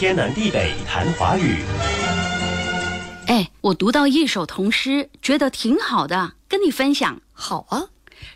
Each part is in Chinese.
天南地北谈华语。哎，我读到一首童诗，觉得挺好的，跟你分享。好啊，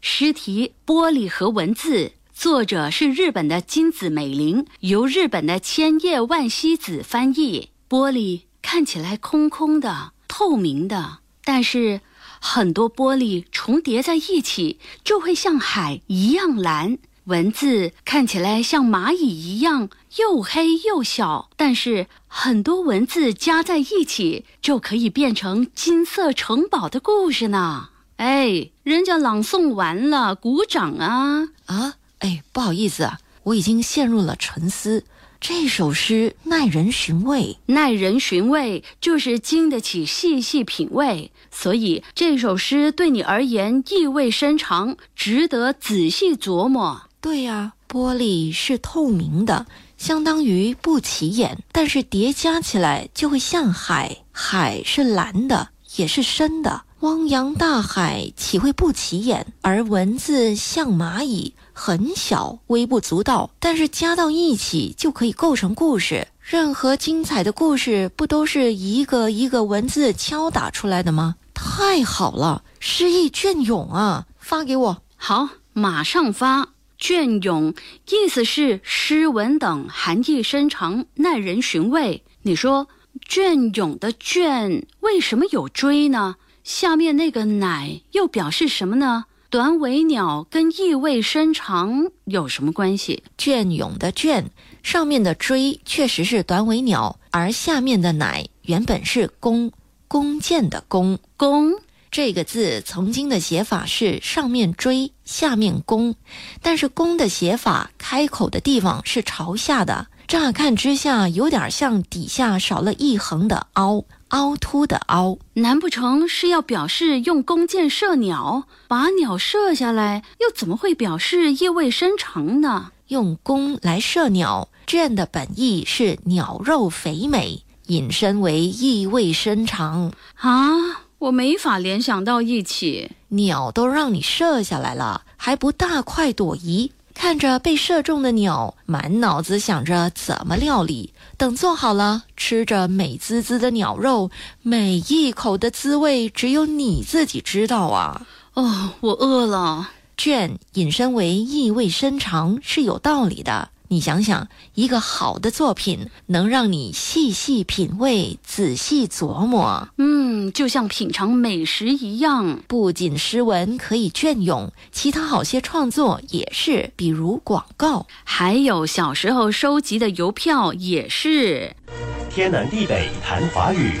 诗题《玻璃和文字》，作者是日本的金子美玲，由日本的千叶万希子翻译。玻璃看起来空空的、透明的，但是很多玻璃重叠在一起，就会像海一样蓝。文字看起来像蚂蚁一样又黑又小，但是很多文字加在一起就可以变成金色城堡的故事呢。哎，人家朗诵完了，鼓掌啊！啊，哎，不好意思啊，我已经陷入了沉思。这首诗耐人寻味，耐人寻味就是经得起细细品味，所以这首诗对你而言意味深长，值得仔细琢磨。对呀，玻璃是透明的，相当于不起眼，但是叠加起来就会像海，海是蓝的，也是深的。汪洋大海岂会不起眼？而文字像蚂蚁，很小，微不足道，但是加到一起就可以构成故事。任何精彩的故事，不都是一个一个文字敲打出来的吗？太好了，诗意隽永啊！发给我，好，马上发。隽永意思是诗文等含义深长，耐人寻味。你说隽永的隽为什么有锥呢？下面那个乃又表示什么呢？短尾鸟跟意味深长有什么关系？隽永的隽上面的锥确实是短尾鸟，而下面的乃原本是弓，弓箭的弓。弓这个字曾经的写法是上面锥，下面弓，但是弓的写法开口的地方是朝下的，乍看之下有点像底下少了一横的凹。凹凸的凹，难不成是要表示用弓箭射鸟，把鸟射下来？又怎么会表示意味深长呢？用弓来射鸟，箭的本意是鸟肉肥美，引申为意味深长啊！我没法联想到一起，鸟都让你射下来了，还不大快朵颐？看着被射中的鸟，满脑子想着怎么料理。等做好了，吃着美滋滋的鸟肉，每一口的滋味只有你自己知道啊！哦，我饿了。卷引申为意味深长是有道理的。你想想，一个好的作品能让你细细品味、仔细琢磨，嗯，就像品尝美食一样。不仅诗文可以隽永，其他好些创作也是，比如广告，还有小时候收集的邮票也是。天南地北谈华语。